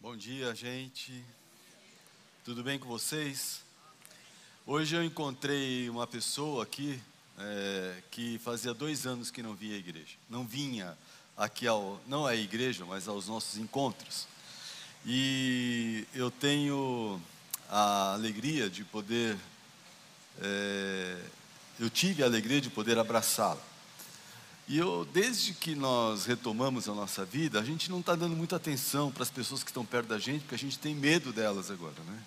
Bom dia, gente. Tudo bem com vocês? Hoje eu encontrei uma pessoa aqui é, que fazia dois anos que não via a igreja, não vinha aqui ao, não à igreja, mas aos nossos encontros. E eu tenho a alegria de poder, é, eu tive a alegria de poder abraçá-la. E eu, desde que nós retomamos a nossa vida, a gente não está dando muita atenção para as pessoas que estão perto da gente, porque a gente tem medo delas agora, né?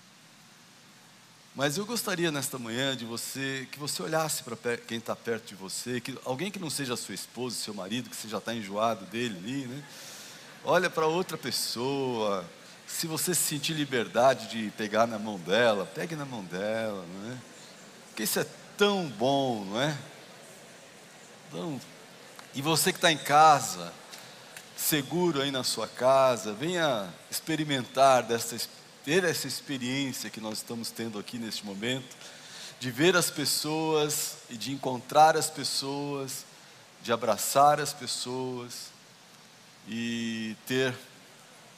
Mas eu gostaria nesta manhã de você, que você olhasse para quem está perto de você, que alguém que não seja sua esposa, seu marido, que você já está enjoado dele ali, né? Olha para outra pessoa. Se você sentir liberdade de pegar na mão dela, pegue na mão dela, não é? Porque isso é tão bom, não é? Tão e você que está em casa, seguro aí na sua casa, venha experimentar dessa, ter essa experiência que nós estamos tendo aqui neste momento, de ver as pessoas e de encontrar as pessoas, de abraçar as pessoas e ter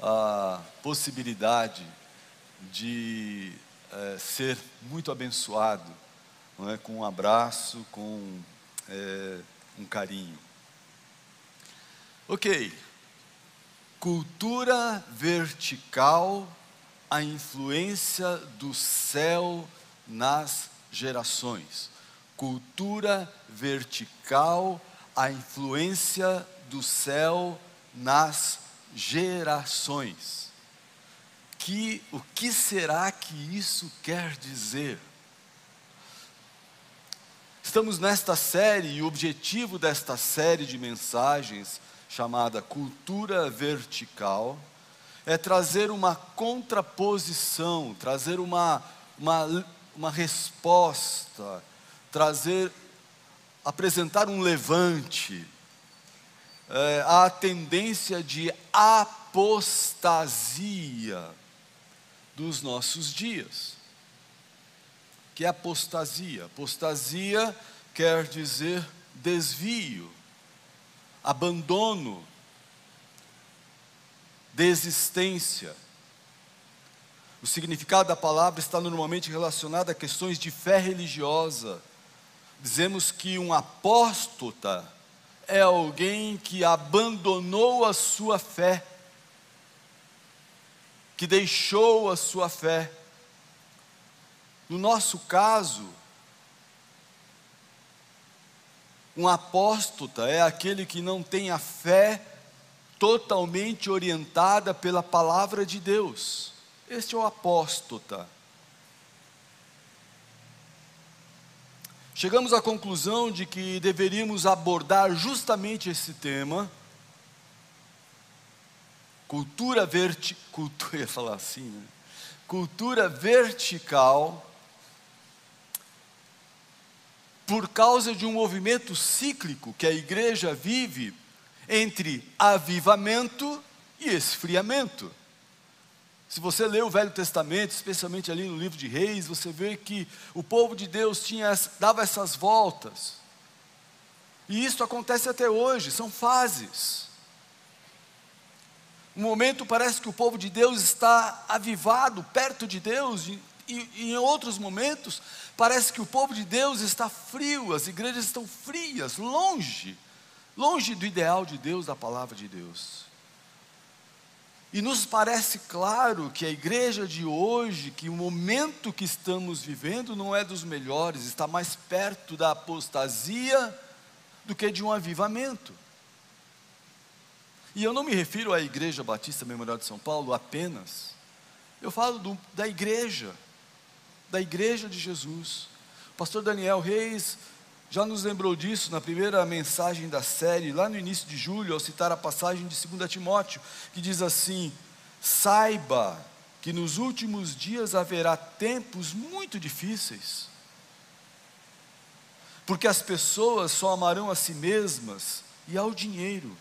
a possibilidade de é, ser muito abençoado, é? com um abraço, com é, um carinho. Ok. Cultura vertical, a influência do céu nas gerações. Cultura vertical, a influência do céu nas gerações. Que, o que será que isso quer dizer? Estamos nesta série e o objetivo desta série de mensagens chamada cultura vertical, é trazer uma contraposição, trazer uma, uma, uma resposta, trazer, apresentar um levante é, à tendência de apostasia dos nossos dias. Que é apostasia? Apostasia quer dizer desvio abandono, desistência. O significado da palavra está normalmente relacionado a questões de fé religiosa. Dizemos que um apóstata é alguém que abandonou a sua fé, que deixou a sua fé. No nosso caso, Um apóstata é aquele que não tem a fé totalmente orientada pela palavra de Deus. Este é o apóstata. Chegamos à conclusão de que deveríamos abordar justamente esse tema. Cultura vertical, cultura, falar assim, né? Cultura vertical por causa de um movimento cíclico que a igreja vive entre avivamento e esfriamento. Se você lê o Velho Testamento, especialmente ali no livro de Reis, você vê que o povo de Deus tinha, dava essas voltas. E isso acontece até hoje, são fases. Um momento parece que o povo de Deus está avivado, perto de Deus, e, e, e em outros momentos Parece que o povo de Deus está frio, as igrejas estão frias, longe, longe do ideal de Deus, da palavra de Deus. E nos parece claro que a igreja de hoje, que o momento que estamos vivendo não é dos melhores, está mais perto da apostasia do que de um avivamento. E eu não me refiro à Igreja Batista Memorial de São Paulo apenas, eu falo do, da igreja da igreja de Jesus. O pastor Daniel Reis já nos lembrou disso na primeira mensagem da série, lá no início de julho, ao citar a passagem de 2 Timóteo, que diz assim: Saiba que nos últimos dias haverá tempos muito difíceis, porque as pessoas só amarão a si mesmas e ao dinheiro.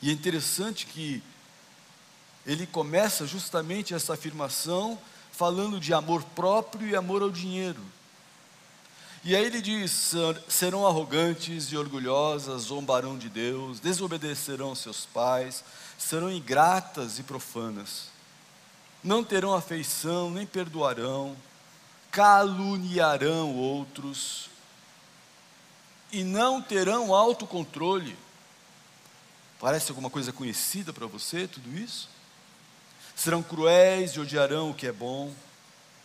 E é interessante que ele começa justamente essa afirmação falando de amor próprio e amor ao dinheiro. E aí ele diz: serão arrogantes e orgulhosas, zombarão de Deus, desobedecerão seus pais, serão ingratas e profanas, não terão afeição, nem perdoarão, caluniarão outros, e não terão autocontrole. Parece alguma coisa conhecida para você, tudo isso? Serão cruéis e odiarão o que é bom,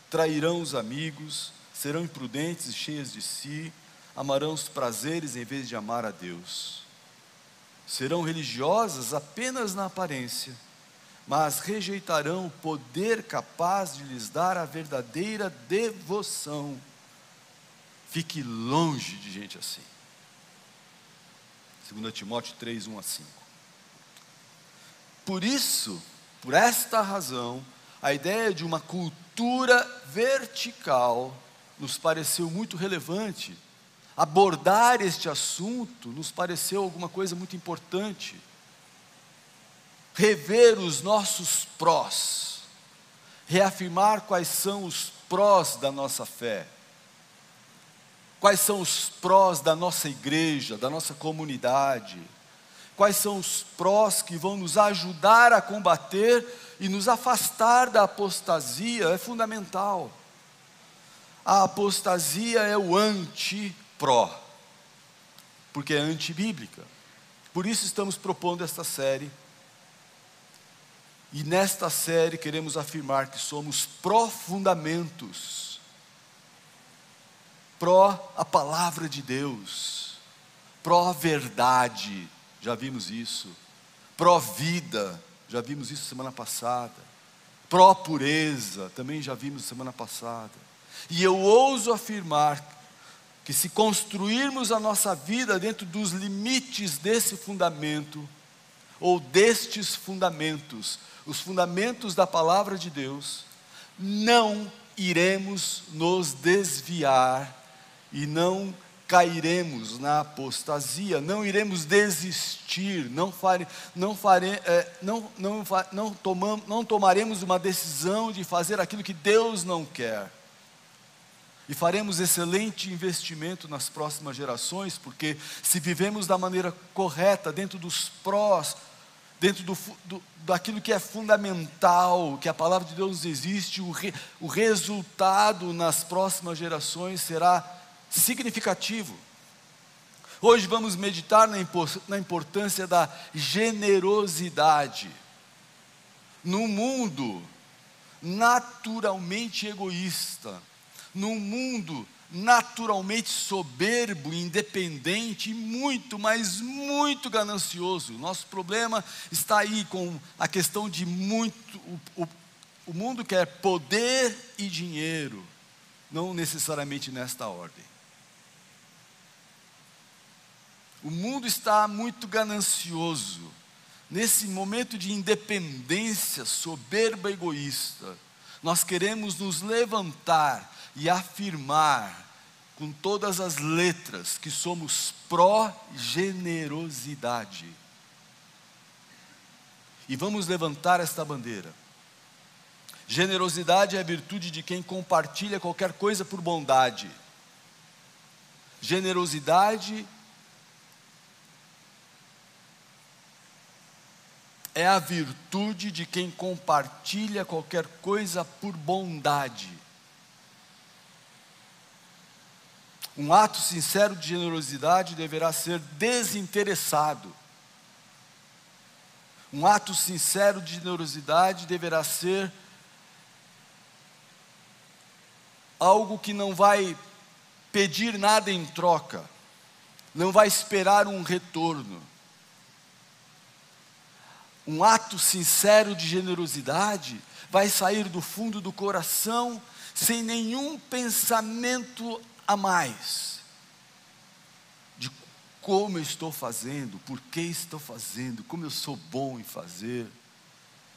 trairão os amigos, serão imprudentes e cheias de si, amarão os prazeres em vez de amar a Deus. Serão religiosas apenas na aparência, mas rejeitarão o poder capaz de lhes dar a verdadeira devoção. Fique longe de gente assim. 2 Timóteo 3, 1 a 5. Por isso, por esta razão, a ideia de uma cultura vertical nos pareceu muito relevante. Abordar este assunto nos pareceu alguma coisa muito importante. Rever os nossos prós, reafirmar quais são os prós da nossa fé, quais são os prós da nossa igreja, da nossa comunidade, quais são os prós que vão nos ajudar a combater e nos afastar da apostasia, é fundamental a apostasia é o anti-pró, porque é antibíblica. Por isso estamos propondo esta série. E nesta série queremos afirmar que somos pró-fundamentos, pró a palavra de Deus, pró-verdade, já vimos isso, pró-vida, já vimos isso semana passada, pró-pureza, também já vimos semana passada. E eu ouso afirmar que se construirmos a nossa vida dentro dos limites desse fundamento, ou destes fundamentos, os fundamentos da palavra de Deus, não iremos nos desviar e não cairemos na apostasia, não iremos desistir, não, fare, não, fare, é, não, não, não, tomam, não tomaremos uma decisão de fazer aquilo que Deus não quer. E faremos excelente investimento nas próximas gerações, porque se vivemos da maneira correta, dentro dos prós, dentro do, do, daquilo que é fundamental, que a palavra de Deus existe, o, re, o resultado nas próximas gerações será significativo. Hoje vamos meditar na, importância da generosidade. No mundo naturalmente egoísta, num mundo naturalmente soberbo, independente e muito, mas muito ganancioso. Nosso problema está aí com a questão de muito. O, o, o mundo quer poder e dinheiro, não necessariamente nesta ordem. O mundo está muito ganancioso. Nesse momento de independência soberba egoísta, nós queremos nos levantar e afirmar com todas as letras que somos pró-generosidade. E vamos levantar esta bandeira. Generosidade é a virtude de quem compartilha qualquer coisa por bondade. Generosidade é a virtude de quem compartilha qualquer coisa por bondade. Um ato sincero de generosidade deverá ser desinteressado. Um ato sincero de generosidade deverá ser algo que não vai pedir nada em troca, não vai esperar um retorno. Um ato sincero de generosidade vai sair do fundo do coração sem nenhum pensamento a mais de como eu estou fazendo, por que estou fazendo, como eu sou bom em fazer,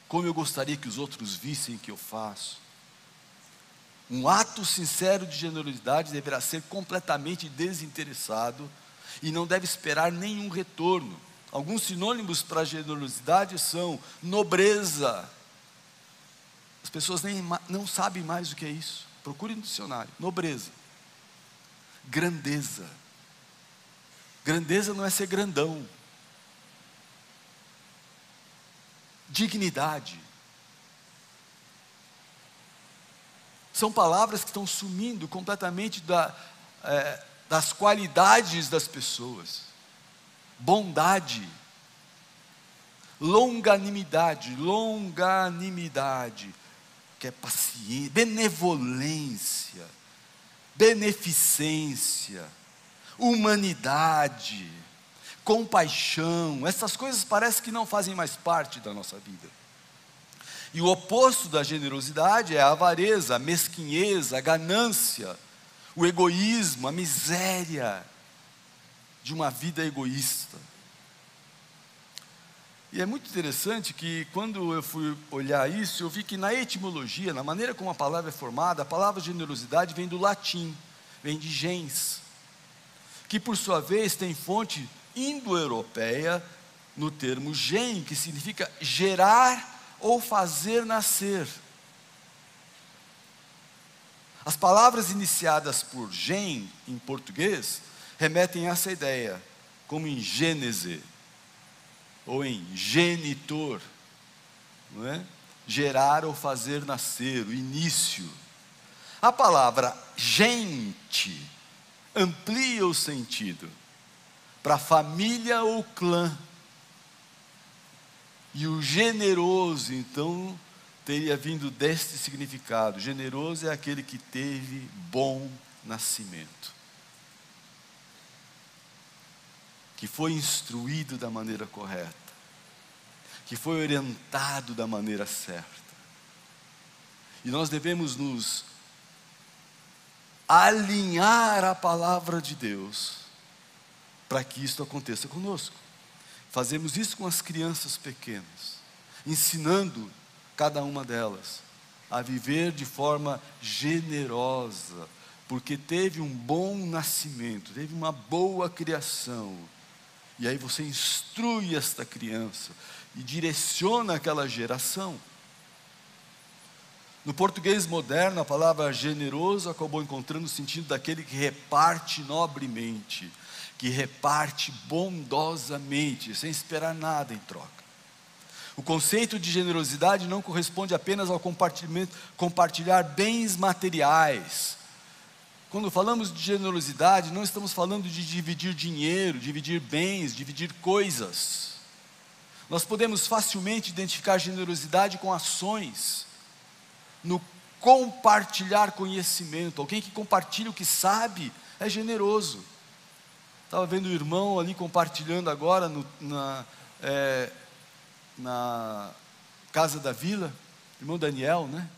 como eu gostaria que os outros vissem que eu faço. Um ato sincero de generosidade deverá ser completamente desinteressado e não deve esperar nenhum retorno. Alguns sinônimos para generosidade são nobreza. As pessoas nem não sabem mais o que é isso. Procure no dicionário. Nobreza grandeza. Grandeza não é ser grandão. Dignidade. São palavras que estão sumindo completamente da, é, das qualidades das pessoas. Bondade, longanimidade, longanimidade, que é paciência, benevolência, beneficência, humanidade, compaixão, essas coisas parecem que não fazem mais parte da nossa vida. E o oposto da generosidade é a avareza, a mesquinheza, a ganância, o egoísmo, a miséria de uma vida egoísta. E é muito interessante que quando eu fui olhar isso, eu vi que na etimologia, na maneira como a palavra é formada, a palavra generosidade vem do latim, vem de gens, que por sua vez tem fonte indo-europeia no termo gen, que significa gerar ou fazer nascer. As palavras iniciadas por gen em português remetem a essa ideia, como em Gênese ou em genitor, não é? Gerar ou fazer nascer, o início. A palavra gente amplia o sentido para família ou clã. E o generoso, então, teria vindo deste significado. Generoso é aquele que teve bom nascimento. Que foi instruído da maneira correta. Que foi orientado da maneira certa. E nós devemos nos alinhar à palavra de Deus para que isso aconteça conosco. Fazemos isso com as crianças pequenas, ensinando cada uma delas a viver de forma generosa, porque teve um bom nascimento, teve uma boa criação. E aí você instrui esta criança e direciona aquela geração. No português moderno, a palavra generoso acabou encontrando o sentido daquele que reparte nobremente, que reparte bondosamente, sem esperar nada em troca. O conceito de generosidade não corresponde apenas ao compartilhar bens materiais. Quando falamos de generosidade, não estamos falando de dividir dinheiro, dividir bens, dividir coisas. Nós podemos facilmente identificar generosidade com ações, no compartilhar conhecimento. Alguém que compartilha o que sabe é generoso. Estava vendo o irmão ali compartilhando agora no, na, é, na Casa da Vila, irmão Daniel, né?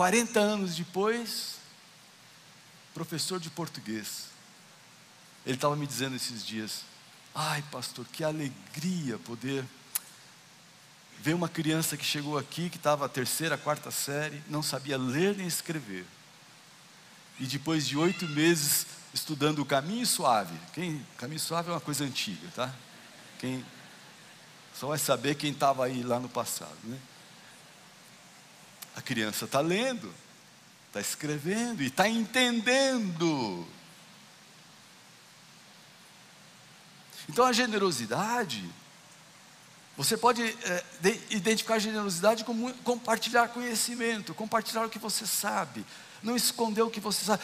40 anos depois, professor de português. Ele estava me dizendo esses dias: Ai, pastor, que alegria poder ver uma criança que chegou aqui, que estava a terceira, quarta série, não sabia ler nem escrever e depois de oito meses estudando o caminho suave, quem, caminho suave é uma coisa antiga, tá? Quem só vai saber quem estava aí lá no passado, né? A criança está lendo, está escrevendo e está entendendo. Então a generosidade, você pode é, identificar a generosidade como compartilhar conhecimento, compartilhar o que você sabe, não esconder o que você sabe.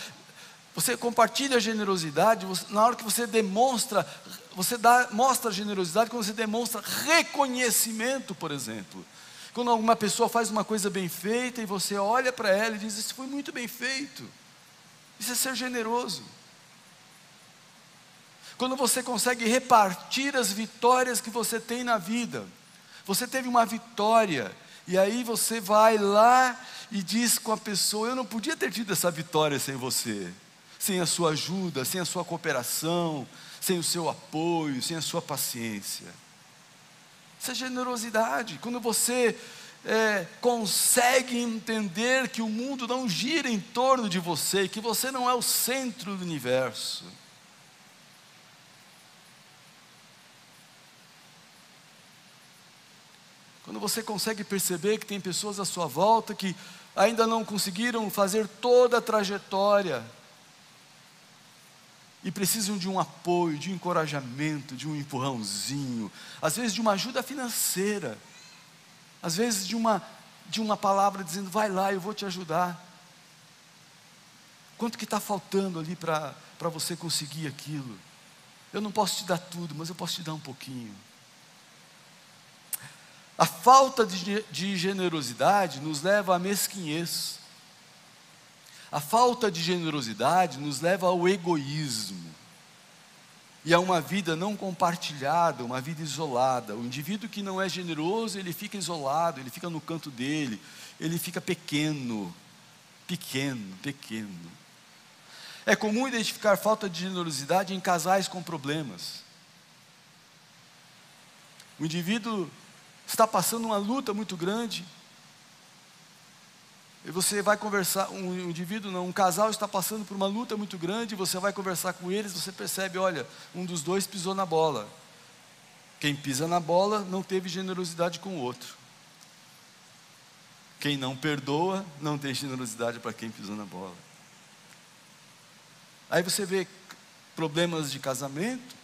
Você compartilha a generosidade você, na hora que você demonstra, você dá, mostra a generosidade quando você demonstra reconhecimento, por exemplo. Quando alguma pessoa faz uma coisa bem feita e você olha para ela e diz: Isso foi muito bem feito. Isso é ser generoso. Quando você consegue repartir as vitórias que você tem na vida. Você teve uma vitória, e aí você vai lá e diz com a pessoa: Eu não podia ter tido essa vitória sem você, sem a sua ajuda, sem a sua cooperação, sem o seu apoio, sem a sua paciência. É generosidade. Quando você é, consegue entender que o mundo não gira em torno de você, que você não é o centro do universo. Quando você consegue perceber que tem pessoas à sua volta que ainda não conseguiram fazer toda a trajetória e precisam de um apoio, de um encorajamento, de um empurrãozinho, às vezes de uma ajuda financeira, às vezes de uma, de uma palavra dizendo: vai lá, eu vou te ajudar. Quanto que está faltando ali para você conseguir aquilo? Eu não posso te dar tudo, mas eu posso te dar um pouquinho. A falta de, de generosidade nos leva à mesquinhez. A falta de generosidade nos leva ao egoísmo e a uma vida não compartilhada, uma vida isolada. O indivíduo que não é generoso, ele fica isolado, ele fica no canto dele, ele fica pequeno, pequeno, pequeno. É comum identificar falta de generosidade em casais com problemas. O indivíduo está passando uma luta muito grande, e você vai conversar, um indivíduo, não, um casal está passando por uma luta muito grande, você vai conversar com eles, você percebe, olha, um dos dois pisou na bola. Quem pisa na bola não teve generosidade com o outro. Quem não perdoa não tem generosidade para quem pisou na bola. Aí você vê problemas de casamento,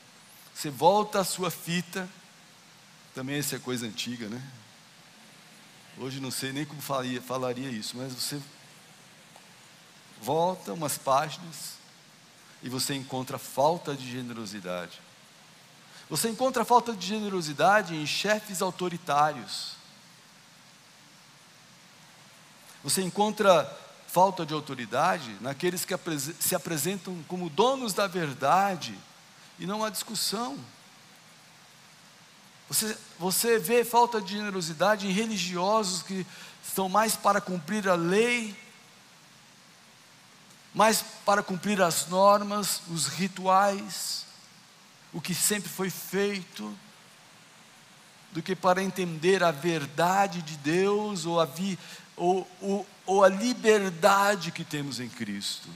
você volta à sua fita, também essa é coisa antiga, né? Hoje não sei nem como falaria, falaria isso, mas você volta umas páginas e você encontra falta de generosidade. Você encontra falta de generosidade em chefes autoritários. Você encontra falta de autoridade naqueles que se apresentam como donos da verdade e não há discussão. Você, você vê falta de generosidade em religiosos que estão mais para cumprir a lei, mais para cumprir as normas, os rituais, o que sempre foi feito, do que para entender a verdade de Deus ou a, vi, ou, ou, ou a liberdade que temos em Cristo.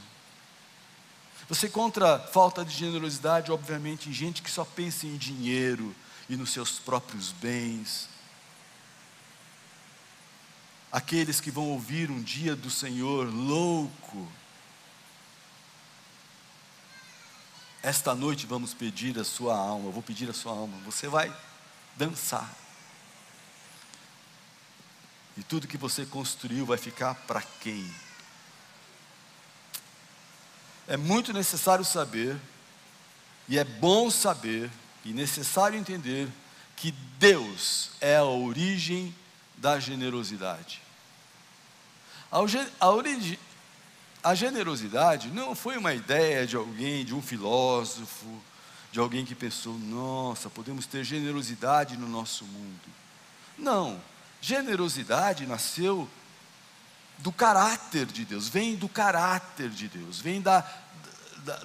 Você encontra falta de generosidade, obviamente, em gente que só pensa em dinheiro, e nos seus próprios bens. Aqueles que vão ouvir um dia do Senhor louco. Esta noite vamos pedir a sua alma, vou pedir a sua alma. Você vai dançar. E tudo que você construiu vai ficar para quem? É muito necessário saber, e é bom saber, e necessário entender que Deus é a origem da generosidade. A, origem, a generosidade não foi uma ideia de alguém, de um filósofo, de alguém que pensou, nossa, podemos ter generosidade no nosso mundo. Não, generosidade nasceu do caráter de Deus, vem do caráter de Deus, vem da,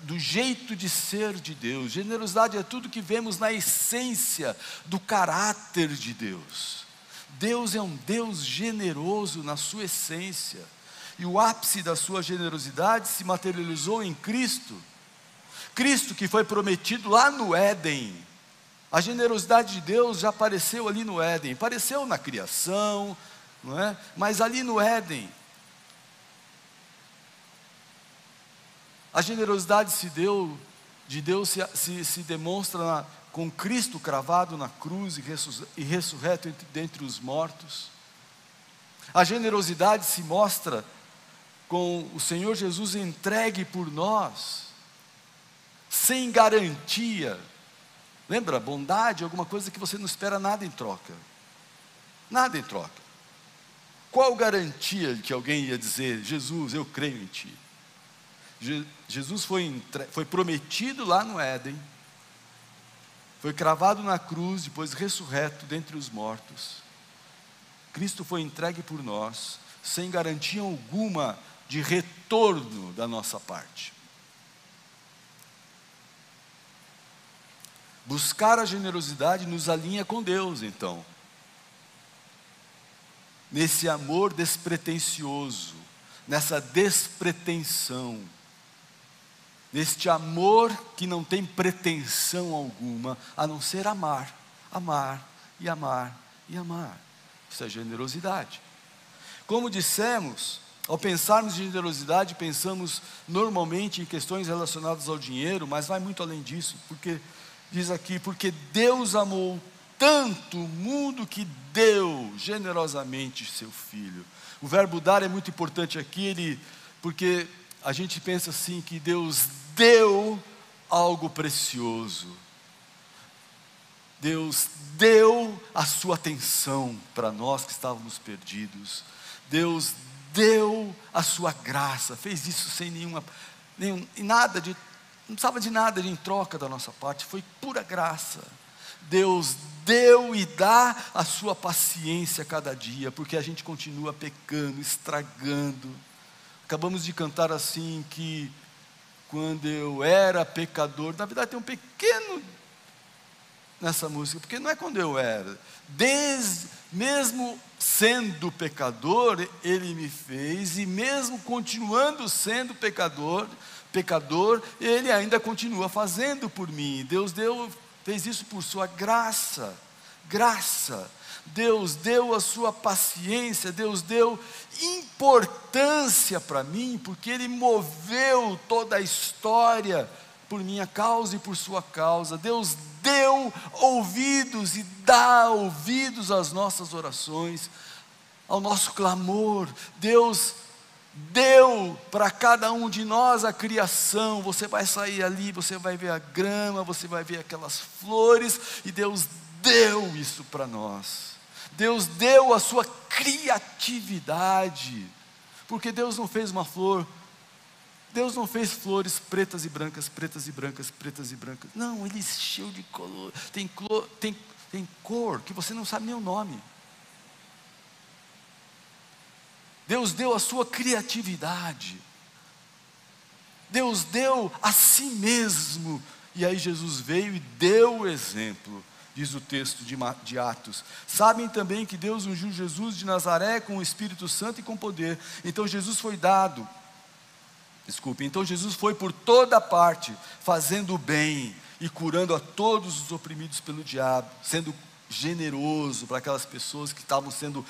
do jeito de ser de Deus. Generosidade é tudo que vemos na essência do caráter de Deus. Deus é um Deus generoso na sua essência. E o ápice da sua generosidade se materializou em Cristo. Cristo que foi prometido lá no Éden. A generosidade de Deus já apareceu ali no Éden, apareceu na criação, não é? Mas ali no Éden, A generosidade se deu, de Deus se, se, se demonstra na, com Cristo cravado na cruz e, e ressurreto entre, dentre os mortos. A generosidade se mostra com o Senhor Jesus entregue por nós, sem garantia. Lembra, bondade é alguma coisa que você não espera nada em troca. Nada em troca. Qual garantia que alguém ia dizer, Jesus, eu creio em Ti? Jesus foi, foi prometido lá no Éden, foi cravado na cruz, depois ressurreto dentre os mortos. Cristo foi entregue por nós, sem garantia alguma de retorno da nossa parte. Buscar a generosidade nos alinha com Deus, então. Nesse amor despretensioso, nessa despretensão neste amor que não tem pretensão alguma, a não ser amar, amar e amar e amar. Isso é generosidade. Como dissemos, ao pensarmos em generosidade, pensamos normalmente em questões relacionadas ao dinheiro, mas vai muito além disso, porque diz aqui, porque Deus amou tanto o mundo que deu generosamente seu filho. O verbo dar é muito importante aqui, ele, porque a gente pensa assim que Deus deu algo precioso. Deus deu a sua atenção para nós que estávamos perdidos. Deus deu a sua graça, fez isso sem nenhuma, nenhum, nada de, não precisava de nada em troca da nossa parte, foi pura graça. Deus deu e dá a sua paciência a cada dia, porque a gente continua pecando, estragando. Acabamos de cantar assim que quando eu era pecador, na verdade tem um pequeno nessa música, porque não é quando eu era, desde, mesmo sendo pecador, ele me fez, e mesmo continuando sendo pecador, pecador, ele ainda continua fazendo por mim. Deus deu, fez isso por sua graça, graça. Deus deu a sua paciência, Deus deu importância para mim, porque Ele moveu toda a história por minha causa e por sua causa. Deus deu ouvidos e dá ouvidos às nossas orações, ao nosso clamor. Deus deu para cada um de nós a criação. Você vai sair ali, você vai ver a grama, você vai ver aquelas flores, e Deus deu isso para nós. Deus deu a sua criatividade, porque Deus não fez uma flor Deus não fez flores pretas e brancas, pretas e brancas, pretas e brancas. Não, ele encheu de color. Tem, clor, tem, tem cor que você não sabe nem o nome. Deus deu a sua criatividade. Deus deu a si mesmo. E aí Jesus veio e deu o exemplo, diz o texto de, Atos. Sabem também que Deus ungiu Jesus de Nazaré com o Espírito Santo e com poder. Então Jesus foi dado Desculpe. Então Jesus foi por toda parte, fazendo o bem e curando a todos os oprimidos pelo diabo, sendo generoso para aquelas pessoas que estavam sendo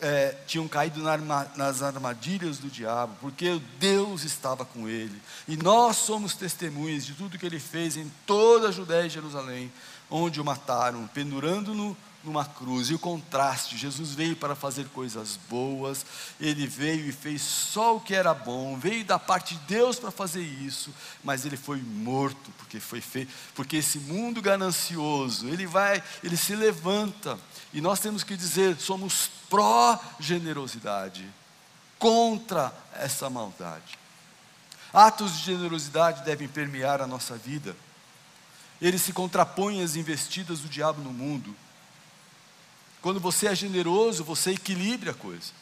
é, tinham caído nas armadilhas do diabo, porque Deus estava com ele. E nós somos testemunhas de tudo que ele fez em toda a Judéia e Jerusalém, onde o mataram, pendurando-no numa cruz. E o contraste: Jesus veio para fazer coisas boas, ele veio e fez só o que era bom, veio da parte de Deus para fazer isso, mas ele foi morto porque foi feito, porque esse mundo ganancioso, ele vai, ele se levanta, e nós temos que dizer: somos pró-generosidade, contra essa maldade. Atos de generosidade devem permear a nossa vida. Eles se contrapõem às investidas do diabo no mundo. Quando você é generoso, você equilibra a coisa.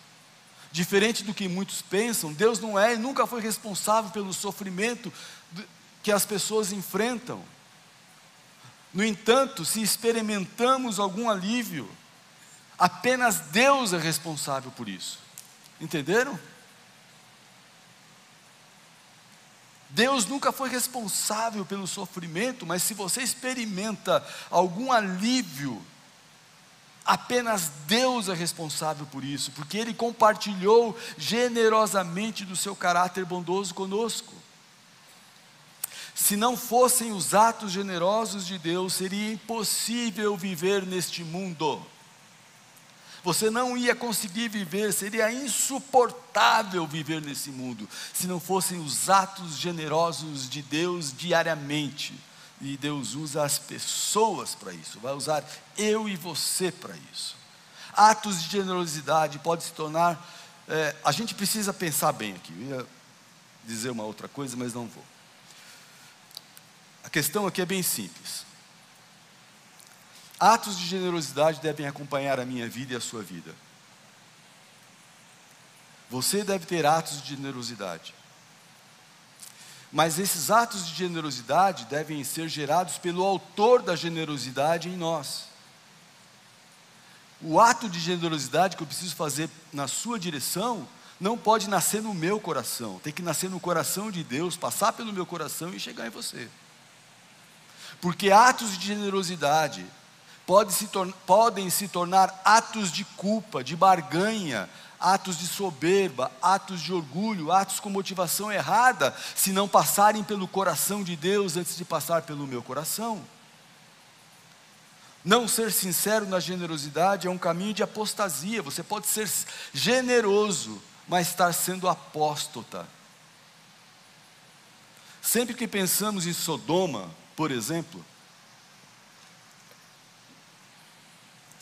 Diferente do que muitos pensam, Deus não é e nunca foi responsável pelo sofrimento que as pessoas enfrentam. No entanto, se experimentamos algum alívio, apenas Deus é responsável por isso. Entenderam? Deus nunca foi responsável pelo sofrimento, mas se você experimenta algum alívio, Apenas Deus é responsável por isso, porque Ele compartilhou generosamente do seu caráter bondoso conosco. Se não fossem os atos generosos de Deus, seria impossível viver neste mundo. Você não ia conseguir viver, seria insuportável viver nesse mundo, se não fossem os atos generosos de Deus diariamente. E Deus usa as pessoas para isso, vai usar eu e você para isso. Atos de generosidade pode se tornar. É, a gente precisa pensar bem aqui. Eu ia dizer uma outra coisa, mas não vou. A questão aqui é bem simples. Atos de generosidade devem acompanhar a minha vida e a sua vida. Você deve ter atos de generosidade. Mas esses atos de generosidade devem ser gerados pelo autor da generosidade em nós. O ato de generosidade que eu preciso fazer na sua direção não pode nascer no meu coração, tem que nascer no coração de Deus, passar pelo meu coração e chegar em você. Porque atos de generosidade pode se podem se tornar atos de culpa, de barganha, atos de soberba, atos de orgulho, atos com motivação errada, se não passarem pelo coração de Deus antes de passar pelo meu coração. Não ser sincero na generosidade é um caminho de apostasia. Você pode ser generoso, mas estar sendo apóstata. Sempre que pensamos em Sodoma, por exemplo,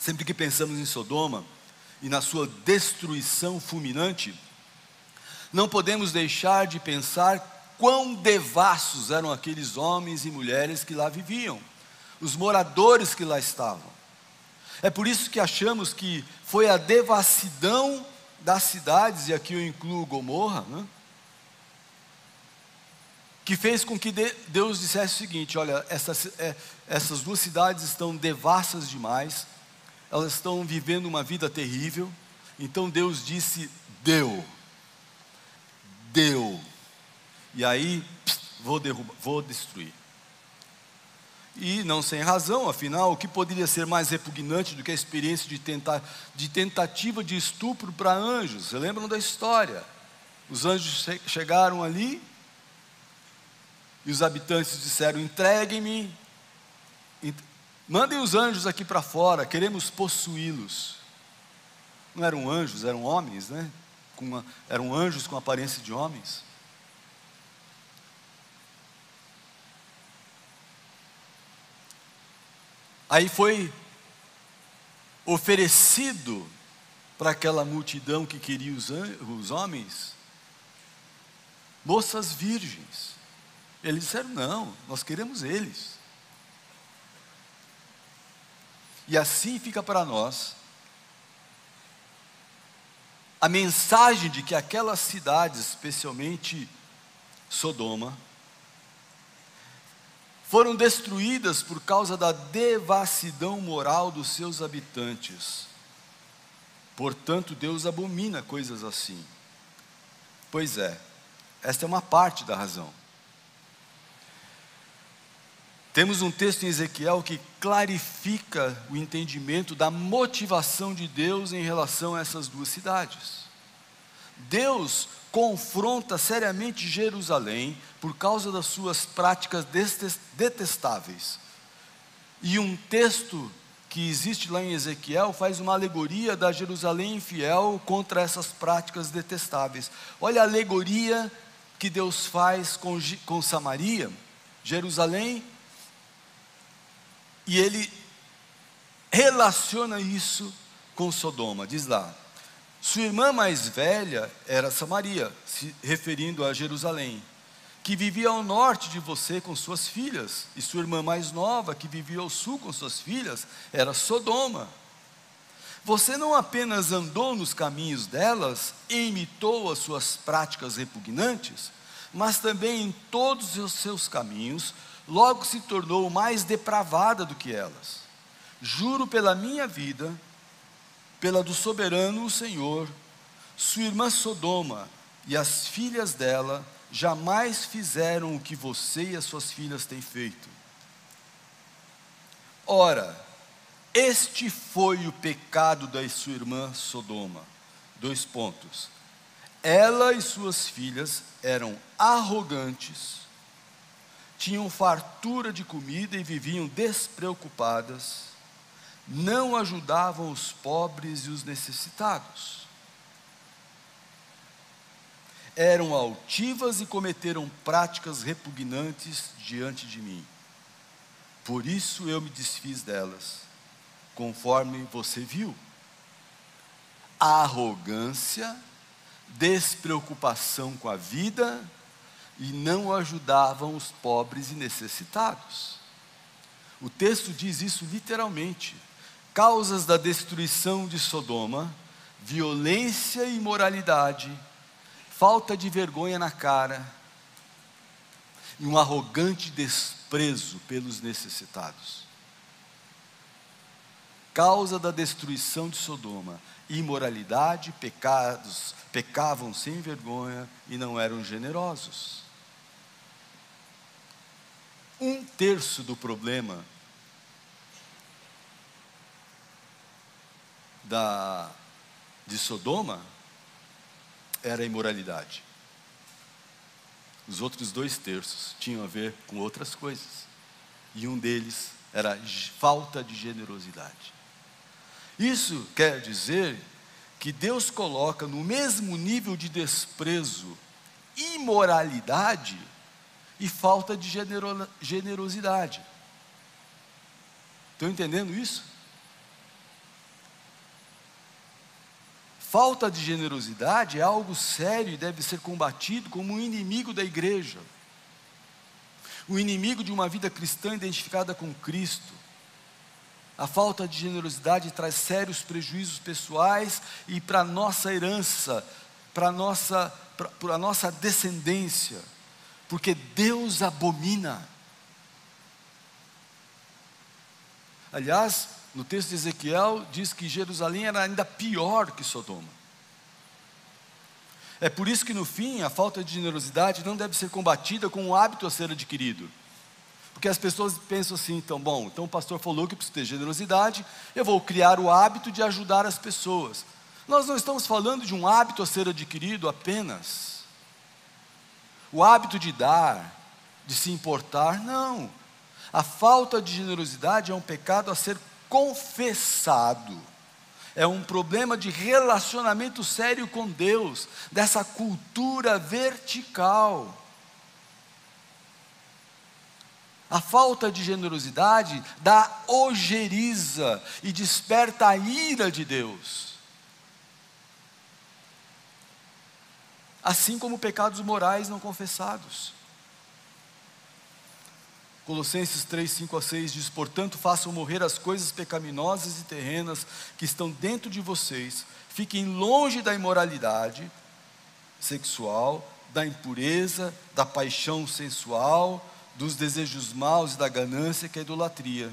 sempre que pensamos em Sodoma, e na sua destruição fulminante, não podemos deixar de pensar quão devassos eram aqueles homens e mulheres que lá viviam, os moradores que lá estavam. É por isso que achamos que foi a devassidão das cidades, e aqui eu incluo Gomorra, né? que fez com que Deus dissesse o seguinte: olha, essas, é, essas duas cidades estão devassas demais, elas estão vivendo uma vida terrível. Então Deus disse: deu, deu. E aí, vou, derrubar, vou destruir. E não sem razão, afinal, o que poderia ser mais repugnante do que a experiência de, tentar, de tentativa de estupro para anjos? Você lembram da história? Os anjos chegaram ali e os habitantes disseram: entreguem-me, Mandem os anjos aqui para fora, queremos possuí-los. Não eram anjos, eram homens, né? Uma, eram anjos com aparência de homens. Aí foi oferecido para aquela multidão que queria os, os homens moças virgens. Eles disseram: não, nós queremos eles. E assim fica para nós a mensagem de que aquelas cidades, especialmente Sodoma, foram destruídas por causa da devassidão moral dos seus habitantes. Portanto, Deus abomina coisas assim. Pois é, esta é uma parte da razão. Temos um texto em Ezequiel que clarifica o entendimento da motivação de Deus em relação a essas duas cidades. Deus confronta seriamente Jerusalém por causa das suas práticas detestáveis. E um texto que existe lá em Ezequiel faz uma alegoria da Jerusalém infiel contra essas práticas detestáveis. Olha a alegoria que Deus faz com, com Samaria. Jerusalém e ele relaciona isso com Sodoma. Diz lá: sua irmã mais velha era Samaria, se referindo a Jerusalém, que vivia ao norte de você com suas filhas, e sua irmã mais nova, que vivia ao sul com suas filhas, era Sodoma. Você não apenas andou nos caminhos delas e imitou as suas práticas repugnantes, mas também em todos os seus caminhos logo se tornou mais depravada do que elas. Juro pela minha vida, pela do soberano o Senhor, sua irmã Sodoma e as filhas dela jamais fizeram o que você e as suas filhas têm feito. Ora, este foi o pecado da sua irmã Sodoma. Dois pontos. Ela e suas filhas eram arrogantes, tinham fartura de comida e viviam despreocupadas, não ajudavam os pobres e os necessitados. Eram altivas e cometeram práticas repugnantes diante de mim. Por isso eu me desfiz delas, conforme você viu. Arrogância, despreocupação com a vida, e não ajudavam os pobres e necessitados. O texto diz isso literalmente. Causas da destruição de Sodoma, violência e imoralidade, falta de vergonha na cara e um arrogante desprezo pelos necessitados. Causa da destruição de Sodoma, imoralidade, pecados, pecavam sem vergonha e não eram generosos. Um terço do problema da, de Sodoma era a imoralidade. Os outros dois terços tinham a ver com outras coisas. E um deles era falta de generosidade. Isso quer dizer que Deus coloca no mesmo nível de desprezo imoralidade e falta de generosidade. Estão entendendo isso? Falta de generosidade é algo sério e deve ser combatido como um inimigo da igreja. O inimigo de uma vida cristã identificada com Cristo. A falta de generosidade traz sérios prejuízos pessoais e para a nossa herança, para a nossa, nossa descendência, porque Deus abomina. Aliás, no texto de Ezequiel, diz que Jerusalém era ainda pior que Sodoma. É por isso que no fim a falta de generosidade não deve ser combatida com um hábito a ser adquirido. Porque as pessoas pensam assim, então, bom, então o pastor falou que preciso ter generosidade, eu vou criar o hábito de ajudar as pessoas. Nós não estamos falando de um hábito a ser adquirido apenas. O hábito de dar, de se importar, não. A falta de generosidade é um pecado a ser confessado. É um problema de relacionamento sério com Deus, dessa cultura vertical. A falta de generosidade dá ojeriza e desperta a ira de Deus. Assim como pecados morais não confessados. Colossenses 3, 5 a 6 diz: Portanto, façam morrer as coisas pecaminosas e terrenas que estão dentro de vocês, fiquem longe da imoralidade sexual, da impureza, da paixão sensual, dos desejos maus e da ganância que é a idolatria.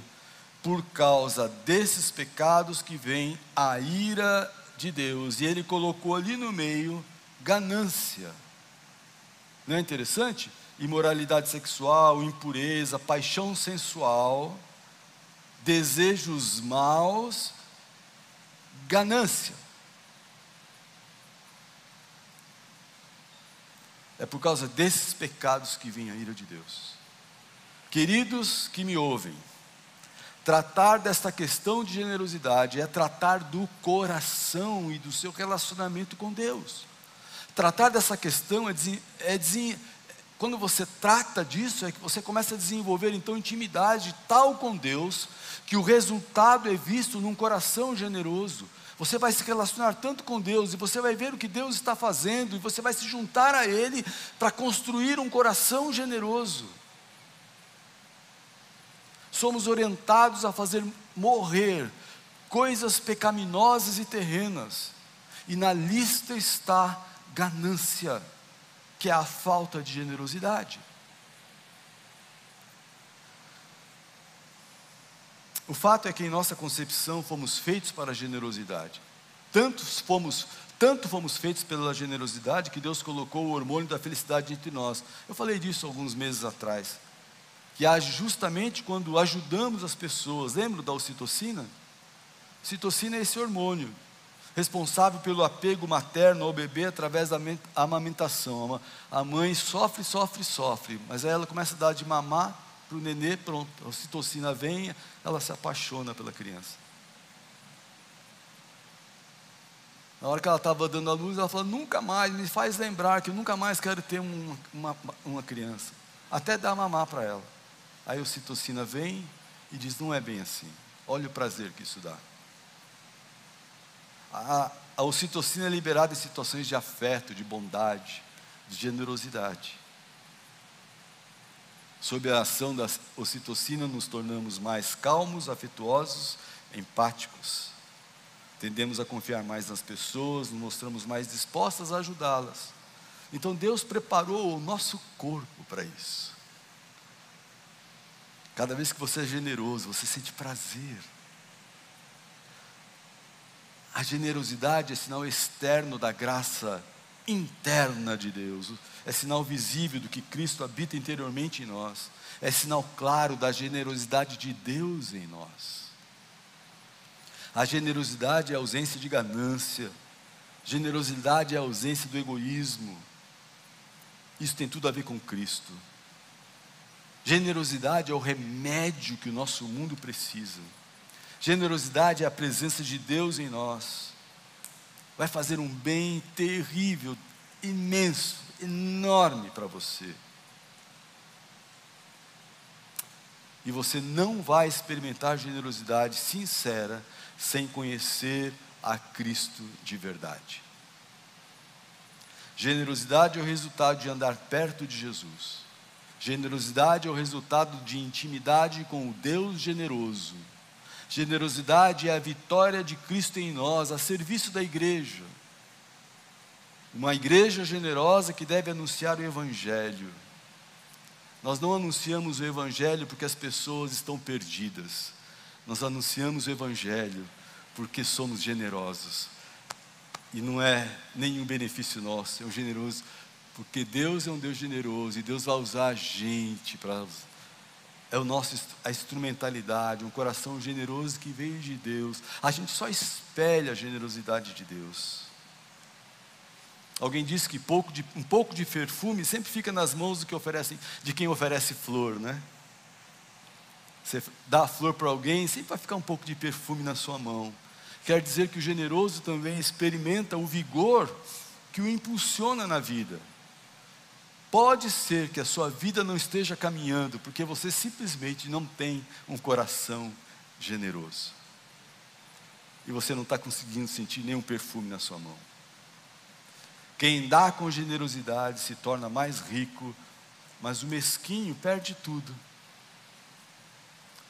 Por causa desses pecados que vem a ira de Deus. E ele colocou ali no meio ganância. Não é interessante? imoralidade sexual, impureza, paixão sensual, desejos maus, ganância. É por causa desses pecados que vem a ira de Deus. Queridos que me ouvem, tratar desta questão de generosidade é tratar do coração e do seu relacionamento com Deus. Tratar dessa questão é, é, quando você trata disso, é que você começa a desenvolver então intimidade tal com Deus, que o resultado é visto num coração generoso. Você vai se relacionar tanto com Deus e você vai ver o que Deus está fazendo e você vai se juntar a Ele para construir um coração generoso. Somos orientados a fazer morrer coisas pecaminosas e terrenas, e na lista está ganância que é a falta de generosidade. O fato é que em nossa concepção fomos feitos para a generosidade. Tanto fomos, tanto fomos feitos pela generosidade que Deus colocou o hormônio da felicidade entre nós. Eu falei disso alguns meses atrás. Que age justamente quando ajudamos as pessoas. Lembra da ocitocina? Citocina é esse hormônio responsável pelo apego materno ao bebê através da amamentação. A mãe sofre, sofre, sofre, mas aí ela começa a dar de mamar para o nenê, pronto, a ocitocina vem, ela se apaixona pela criança. Na hora que ela estava dando a luz, ela falou: nunca mais, me faz lembrar que eu nunca mais quero ter uma, uma, uma criança. Até dar mamar para ela. Aí a ocitocina vem e diz: não é bem assim. Olha o prazer que isso dá. A, a ocitocina é liberada em situações de afeto, de bondade, de generosidade. Sob a ação da ocitocina, nos tornamos mais calmos, afetuosos, empáticos. Tendemos a confiar mais nas pessoas, nos mostramos mais dispostas a ajudá-las. Então Deus preparou o nosso corpo para isso. Cada vez que você é generoso, você sente prazer. A generosidade é sinal externo da graça interna de Deus, é sinal visível do que Cristo habita interiormente em nós, é sinal claro da generosidade de Deus em nós. A generosidade é a ausência de ganância, Generosidade é a ausência do egoísmo. Isso tem tudo a ver com Cristo. Generosidade é o remédio que o nosso mundo precisa. Generosidade é a presença de Deus em nós. Vai fazer um bem terrível, imenso, enorme para você. E você não vai experimentar generosidade sincera sem conhecer a Cristo de verdade. Generosidade é o resultado de andar perto de Jesus. Generosidade é o resultado de intimidade com o Deus generoso. Generosidade é a vitória de Cristo em nós, a serviço da igreja. Uma igreja generosa que deve anunciar o Evangelho. Nós não anunciamos o Evangelho porque as pessoas estão perdidas. Nós anunciamos o Evangelho porque somos generosos. E não é nenhum benefício nosso, é um generoso, porque Deus é um Deus generoso e Deus vai usar a gente para é o nosso a instrumentalidade, um coração generoso que veio de Deus. A gente só espelha a generosidade de Deus. Alguém disse que pouco de, um pouco de perfume sempre fica nas mãos do que oferece, de quem oferece flor, né? Você dá a flor para alguém, sempre vai ficar um pouco de perfume na sua mão. Quer dizer que o generoso também experimenta o vigor que o impulsiona na vida. Pode ser que a sua vida não esteja caminhando porque você simplesmente não tem um coração generoso. E você não está conseguindo sentir nenhum perfume na sua mão. Quem dá com generosidade se torna mais rico, mas o mesquinho perde tudo.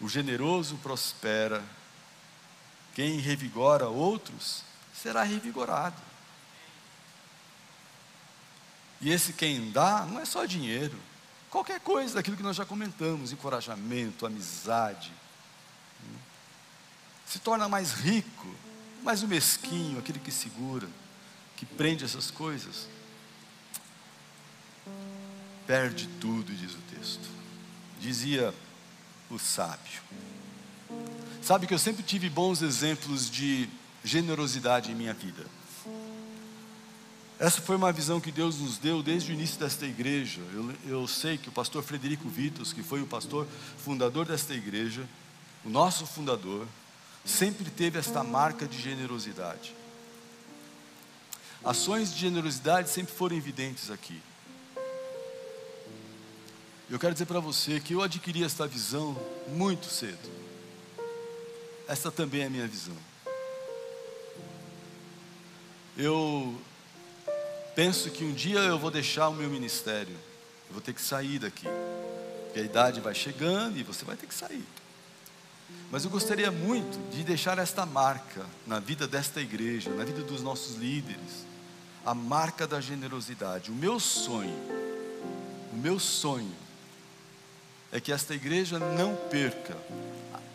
O generoso prospera. Quem revigora outros será revigorado. E esse quem dá não é só dinheiro, qualquer coisa daquilo que nós já comentamos, encorajamento, amizade. Se torna mais rico, mais o mesquinho, aquele que segura que prende essas coisas, perde tudo, diz o texto. Dizia o sábio. Sabe que eu sempre tive bons exemplos de generosidade em minha vida. Essa foi uma visão que Deus nos deu desde o início desta igreja. Eu, eu sei que o pastor Frederico Vitos, que foi o pastor fundador desta igreja, o nosso fundador, sempre teve esta marca de generosidade. Ações de generosidade sempre foram evidentes aqui. Eu quero dizer para você que eu adquiri esta visão muito cedo. Esta também é a minha visão. Eu penso que um dia eu vou deixar o meu ministério. Eu vou ter que sair daqui. Porque a idade vai chegando e você vai ter que sair. Mas eu gostaria muito de deixar esta marca na vida desta igreja, na vida dos nossos líderes a marca da generosidade. O meu sonho, o meu sonho é que esta igreja não perca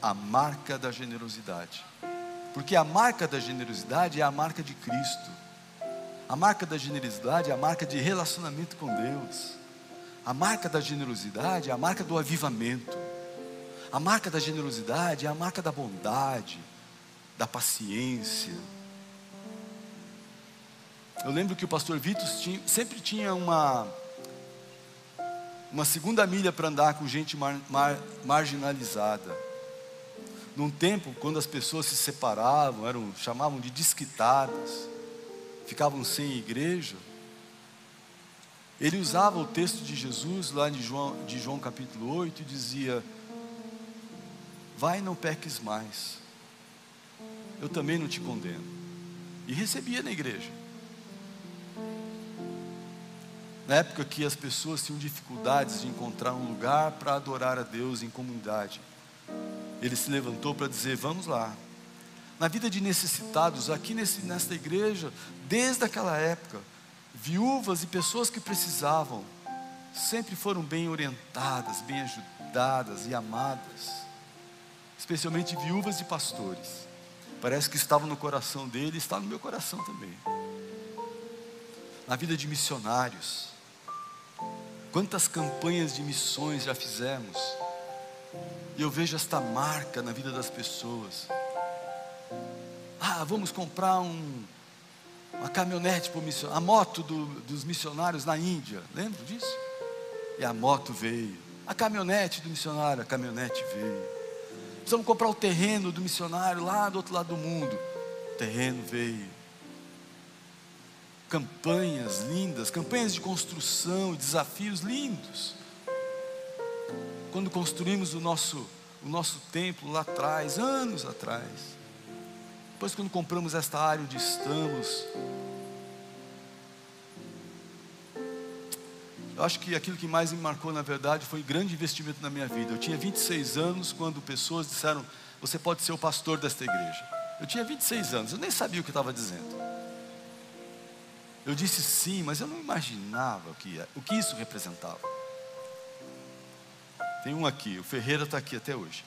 a marca da generosidade. Porque a marca da generosidade é a marca de Cristo. A marca da generosidade é a marca de relacionamento com Deus. A marca da generosidade é a marca do avivamento. A marca da generosidade é a marca da bondade, da paciência eu lembro que o pastor Vitor sempre tinha uma, uma segunda milha para andar com gente mar, mar, marginalizada. Num tempo, quando as pessoas se separavam, eram, chamavam de desquitadas, ficavam sem igreja, ele usava o texto de Jesus, lá de João, de João capítulo 8, e dizia: Vai não peques mais, eu também não te condeno. E recebia na igreja. Na época que as pessoas tinham dificuldades de encontrar um lugar para adorar a Deus em comunidade, ele se levantou para dizer: Vamos lá. Na vida de necessitados, aqui nesse, nesta igreja, desde aquela época, viúvas e pessoas que precisavam, sempre foram bem orientadas, bem ajudadas e amadas, especialmente viúvas de pastores. Parece que estava no coração dele, está no meu coração também. Na vida de missionários, Quantas campanhas de missões já fizemos? E eu vejo esta marca na vida das pessoas. Ah, vamos comprar um, uma caminhonete para o missionário, a moto do, dos missionários na Índia, lembra disso? E a moto veio, a caminhonete do missionário, a caminhonete veio. Precisamos comprar o terreno do missionário lá do outro lado do mundo, o terreno veio. Campanhas lindas, campanhas de construção, desafios lindos. Quando construímos o nosso, o nosso templo lá atrás, anos atrás, depois, quando compramos esta área onde estamos, eu acho que aquilo que mais me marcou, na verdade, foi um grande investimento na minha vida. Eu tinha 26 anos quando pessoas disseram: Você pode ser o pastor desta igreja. Eu tinha 26 anos, eu nem sabia o que estava dizendo. Eu disse sim, mas eu não imaginava o que, o que isso representava. Tem um aqui, o Ferreira está aqui até hoje.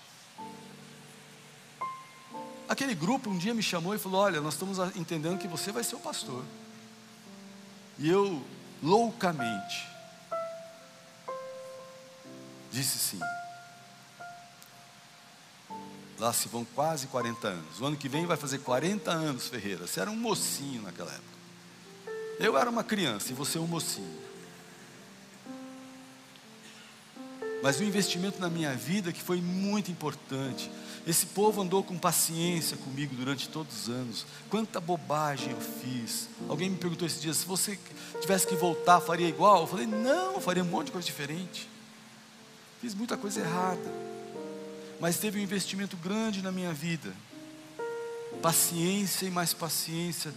Aquele grupo um dia me chamou e falou: Olha, nós estamos entendendo que você vai ser o pastor. E eu, loucamente, disse sim. Lá se vão quase 40 anos. O ano que vem vai fazer 40 anos, Ferreira. Você era um mocinho naquela época. Eu era uma criança e você um mocinho. mas um investimento na minha vida que foi muito importante. Esse povo andou com paciência comigo durante todos os anos. Quanta bobagem eu fiz. Alguém me perguntou esses dias: se você tivesse que voltar, faria igual? Eu falei: não, faria um monte de coisa diferente. Fiz muita coisa errada, mas teve um investimento grande na minha vida. Paciência e mais paciência.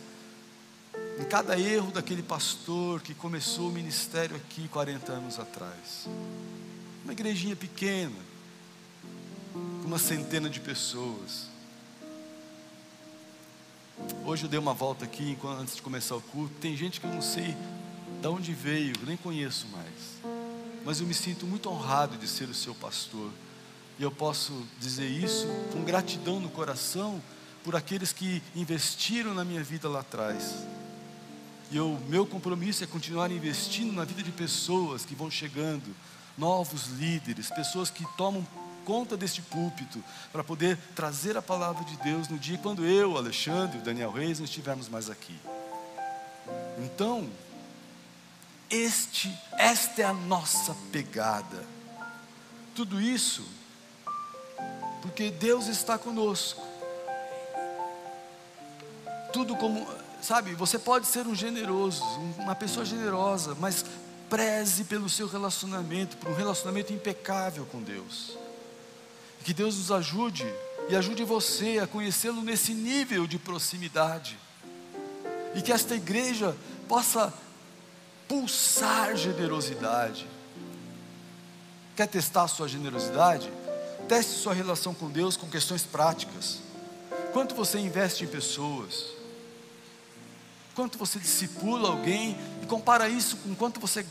Em cada erro daquele pastor que começou o ministério aqui 40 anos atrás. Uma igrejinha pequena, com uma centena de pessoas. Hoje eu dei uma volta aqui antes de começar o culto. Tem gente que eu não sei de onde veio, nem conheço mais. Mas eu me sinto muito honrado de ser o seu pastor. E eu posso dizer isso com gratidão no coração por aqueles que investiram na minha vida lá atrás. E o meu compromisso é continuar investindo na vida de pessoas que vão chegando novos líderes, pessoas que tomam conta deste púlpito para poder trazer a palavra de Deus no dia quando eu, Alexandre, Daniel Reis não estivermos mais aqui. Então, este, esta é a nossa pegada. Tudo isso porque Deus está conosco. Tudo como, sabe, você pode ser um generoso, uma pessoa generosa, mas preze pelo seu relacionamento, por um relacionamento impecável com Deus. Que Deus nos ajude e ajude você a conhecê-lo nesse nível de proximidade. E que esta igreja possa pulsar generosidade. Quer testar sua generosidade? Teste sua relação com Deus com questões práticas. Quanto você investe em pessoas? quanto você discipula alguém e compara isso com quanto você,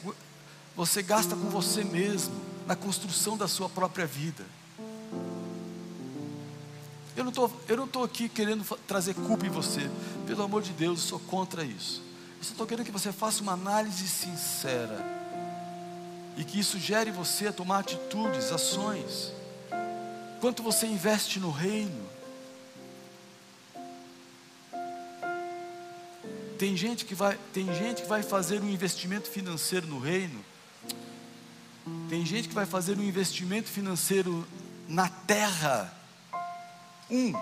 você gasta com você mesmo na construção da sua própria vida. Eu não tô, estou aqui querendo trazer culpa em você, pelo amor de Deus, eu sou contra isso. Eu só estou querendo que você faça uma análise sincera e que isso gere você a tomar atitudes, ações. Quanto você investe no reino, Tem gente que vai, tem gente que vai fazer um investimento financeiro no reino. Tem gente que vai fazer um investimento financeiro na terra. Um.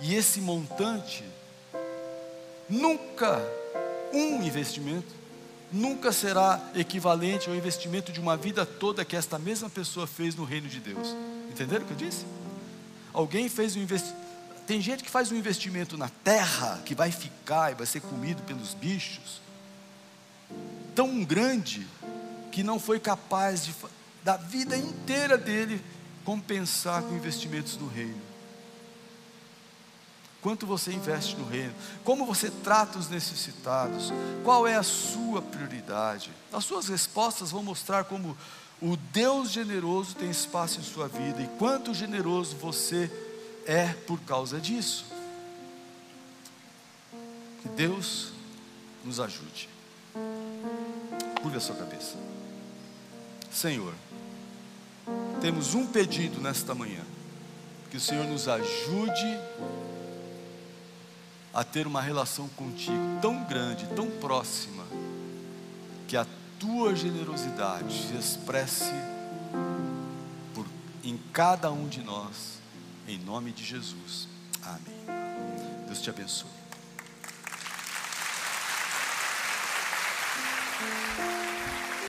E esse montante nunca um investimento nunca será equivalente ao investimento de uma vida toda que esta mesma pessoa fez no reino de Deus. Entenderam o que eu disse? Alguém fez um investimento tem gente que faz um investimento na terra que vai ficar e vai ser comido pelos bichos, tão grande que não foi capaz de, da vida inteira dele compensar com investimentos no reino. Quanto você investe no reino? Como você trata os necessitados? Qual é a sua prioridade? As suas respostas vão mostrar como o Deus generoso tem espaço em sua vida e quanto generoso você é por causa disso. Que Deus nos ajude. Curva a sua cabeça. Senhor, temos um pedido nesta manhã. Que o Senhor nos ajude a ter uma relação contigo tão grande, tão próxima, que a tua generosidade se expresse por, em cada um de nós, em nome de Jesus. Amém. Deus te abençoe.